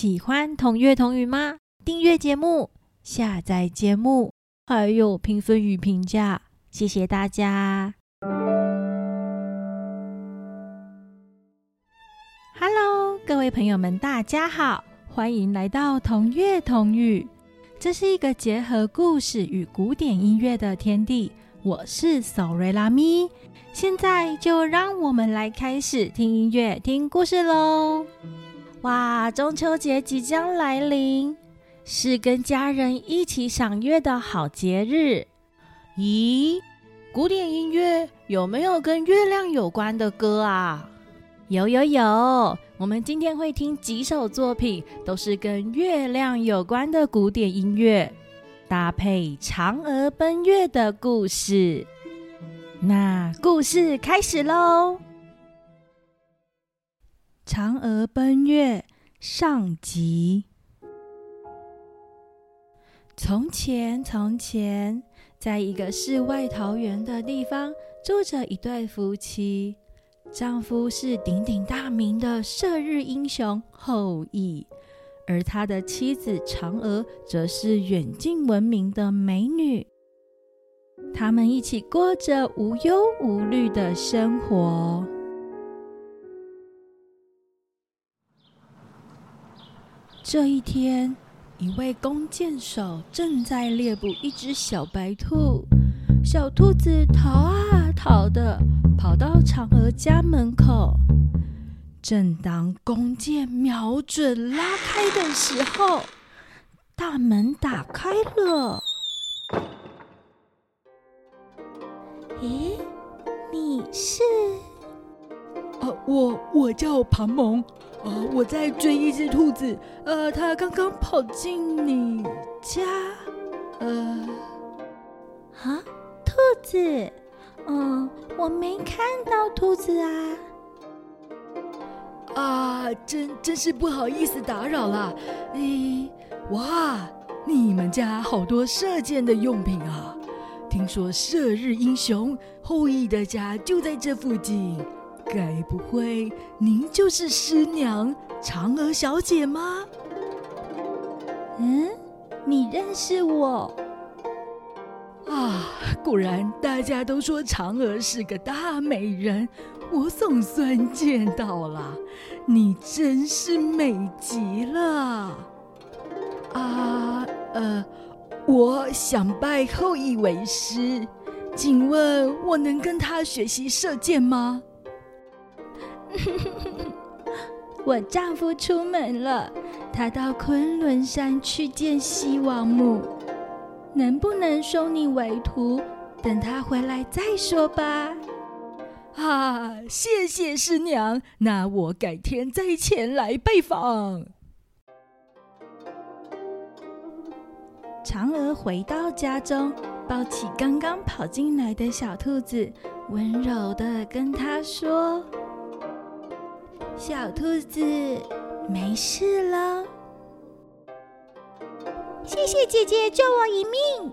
喜欢同乐同语吗？订阅节目，下载节目，还有评分与评价，谢谢大家。Hello，各位朋友们，大家好，欢迎来到同乐同语。这是一个结合故事与古典音乐的天地。我是索瑞拉咪，现在就让我们来开始听音乐、听故事喽！哇，中秋节即将来临，是跟家人一起赏月的好节日。咦，古典音乐有没有跟月亮有关的歌啊？有有有，我们今天会听几首作品，都是跟月亮有关的古典音乐。搭配嫦娥奔月的故事，那故事开始喽！嫦娥奔月上集。从前，从前，在一个世外桃源的地方，住着一对夫妻，丈夫是鼎鼎大名的射日英雄后羿。而他的妻子嫦娥则是远近闻名的美女，他们一起过着无忧无虑的生活。这一天，一位弓箭手正在猎捕一只小白兔，小兔子逃啊逃的，跑到嫦娥家门口。正当弓箭瞄准拉开的时候，大门打开了。咦，你是？呃，我我叫庞蒙，呃，我在追一只兔子，呃，它刚刚跑进你家，呃，啊，兔子？嗯，我没看到兔子啊。啊，真真是不好意思打扰了。咦，哇，你们家好多射箭的用品啊！听说射日英雄后羿的家就在这附近，该不会您就是师娘嫦娥小姐吗？嗯，你认识我？啊，果然大家都说嫦娥是个大美人。我总算见到了，你真是美极了！啊，呃，我想拜后羿为师，请问我能跟他学习射箭吗？我丈夫出门了，他到昆仑山去见西王母，能不能收你为徒？等他回来再说吧。啊，谢谢师娘，那我改天再前来拜访。嫦娥回到家中，抱起刚刚跑进来的小兔子，温柔的跟他说：“小兔子，没事了。谢谢姐姐救我一命。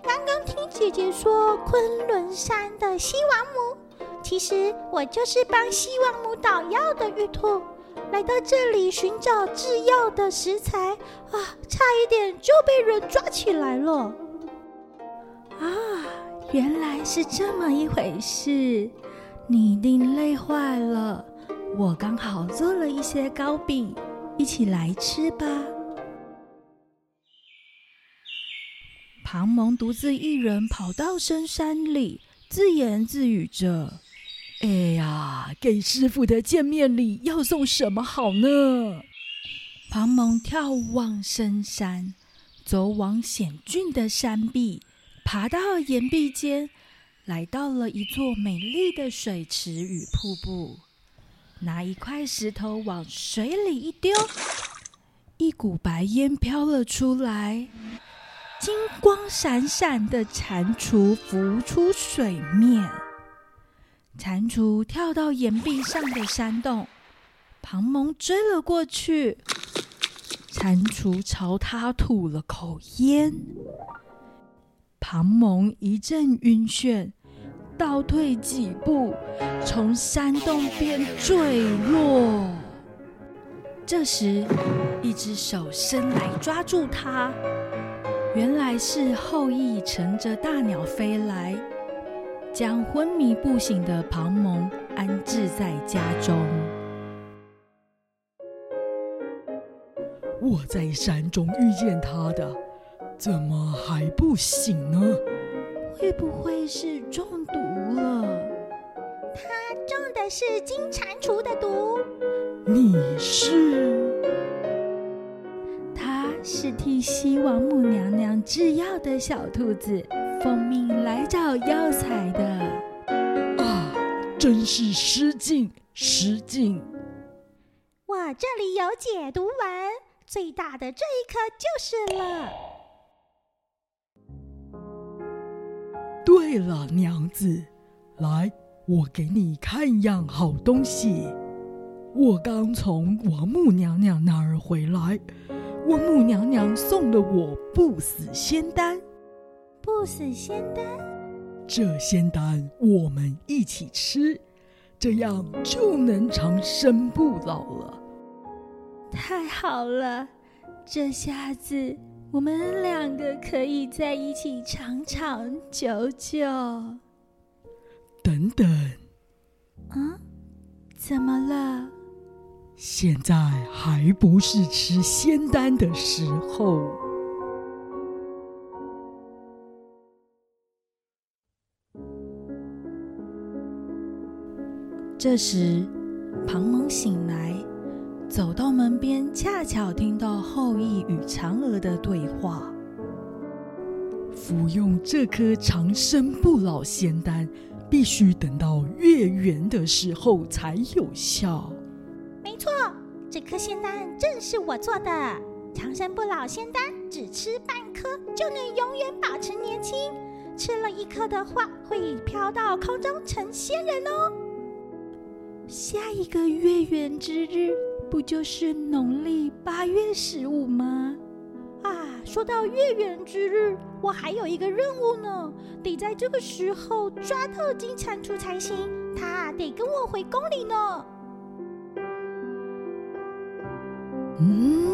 刚刚听姐姐说，昆仑山的西王母。”其实我就是帮西王母捣药的玉兔，来到这里寻找制药的食材啊，差一点就被人抓起来了。啊，原来是这么一回事，你一定累坏了。我刚好做了一些糕饼，一起来吃吧。庞蒙独自一人跑到深山里，自言自语着。哎呀，给师傅的见面礼要送什么好呢？庞蒙眺望深山，走往险峻的山壁，爬到岩壁间，来到了一座美丽的水池与瀑布。拿一块石头往水里一丢，一股白烟飘了出来，金光闪闪的蟾蜍浮出水面。蟾蜍跳到岩壁上的山洞，庞蒙追了过去。蟾蜍朝他吐了口烟，庞蒙一阵晕眩，倒退几步，从山洞边坠落。这时，一只手伸来抓住他，原来是后羿乘着大鸟飞来，将昏迷不醒的庞蒙安置在家中。我在山中遇见他的，怎么还不醒呢？会不会是中的是金蟾蜍的毒。你是？他是替西王母娘娘制药的小兔子，奉命来找药材的。啊，真是失敬失敬！我这里有解毒丸，最大的这一颗就是了。对了，娘子，来，我给你看样好东西。我刚从王母娘娘那儿回来，王母娘娘送了我不死仙丹。不死仙丹，这仙丹我们一起吃，这样就能长生不老了。太好了，这下子我们两个可以在一起长长久久。等等，啊，怎么了？现在还不是吃仙丹的时候。这时，庞蒙醒来，走到门边，恰巧听到后羿与嫦娥的对话。服用这颗长生不老仙丹，必须等到月圆的时候才有效。没错，这颗仙丹正是我做的。长生不老仙丹只吃半颗就能永远保持年轻，吃了一颗的话会飘到空中成仙人哦。下一个月圆之日，不就是农历八月十五吗？啊，说到月圆之日，我还有一个任务呢，得在这个时候抓到金蟾蜍才行。他得跟我回宫里呢。嗯，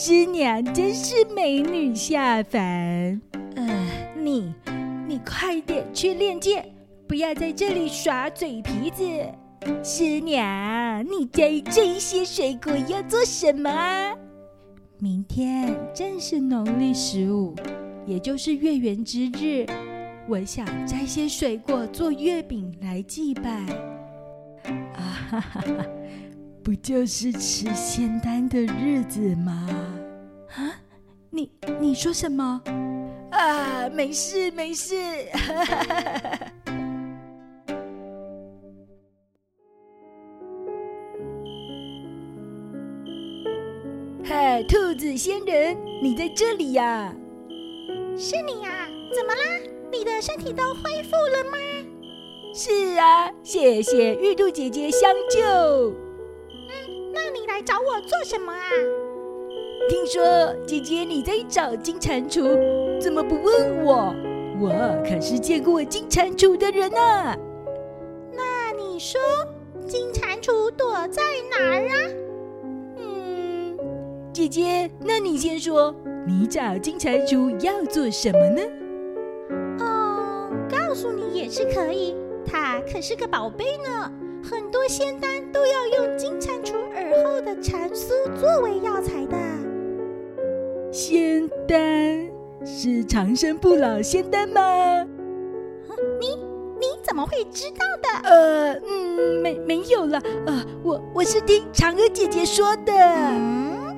师娘真是美女下凡。呃，你，你快点去练剑，不要在这里耍嘴皮子。师娘，你摘这些水果要做什么啊？明天正是农历十五，也就是月圆之日，我想摘些水果做月饼来祭拜。啊哈哈哈！不就是吃仙丹的日子吗？啊，你你说什么？啊，没事没事。嗨，兔子仙人，你在这里呀？是你呀？怎么啦？你的身体都恢复了吗？是啊，谢谢玉兔姐姐相救。来找我做什么啊？听说姐姐你在找金蟾蜍，怎么不问我？我可是见过金蟾蜍的人啊。那你说金蟾蜍躲在哪儿啊？嗯，姐姐，那你先说，你找金蟾蜍要做什么呢？哦，告诉你也是可以，它可是个宝贝呢。很多仙丹都要用金蟾蜍耳后的蟾酥作为药材的。仙丹是长生不老仙丹吗？你你怎么会知道的？呃，嗯，没没有了。呃，我我是听嫦娥姐姐说的。嗯，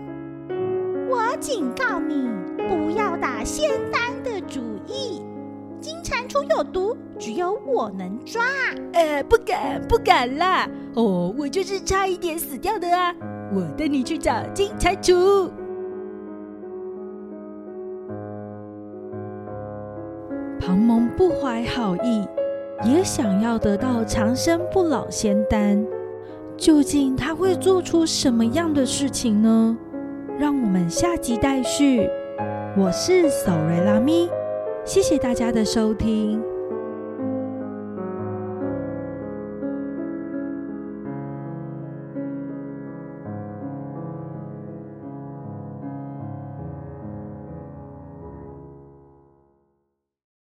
我警告你，不要打仙丹的主意。金蟾蜍有毒，只有我能抓。呃，不敢不敢啦。哦，我就是差一点死掉的啊。我带你去找金蟾蜍。庞蒙不怀好意，也想要得到长生不老仙丹。究竟他会做出什么样的事情呢？让我们下集待续。我是索瑞拉咪，谢谢大家的收听。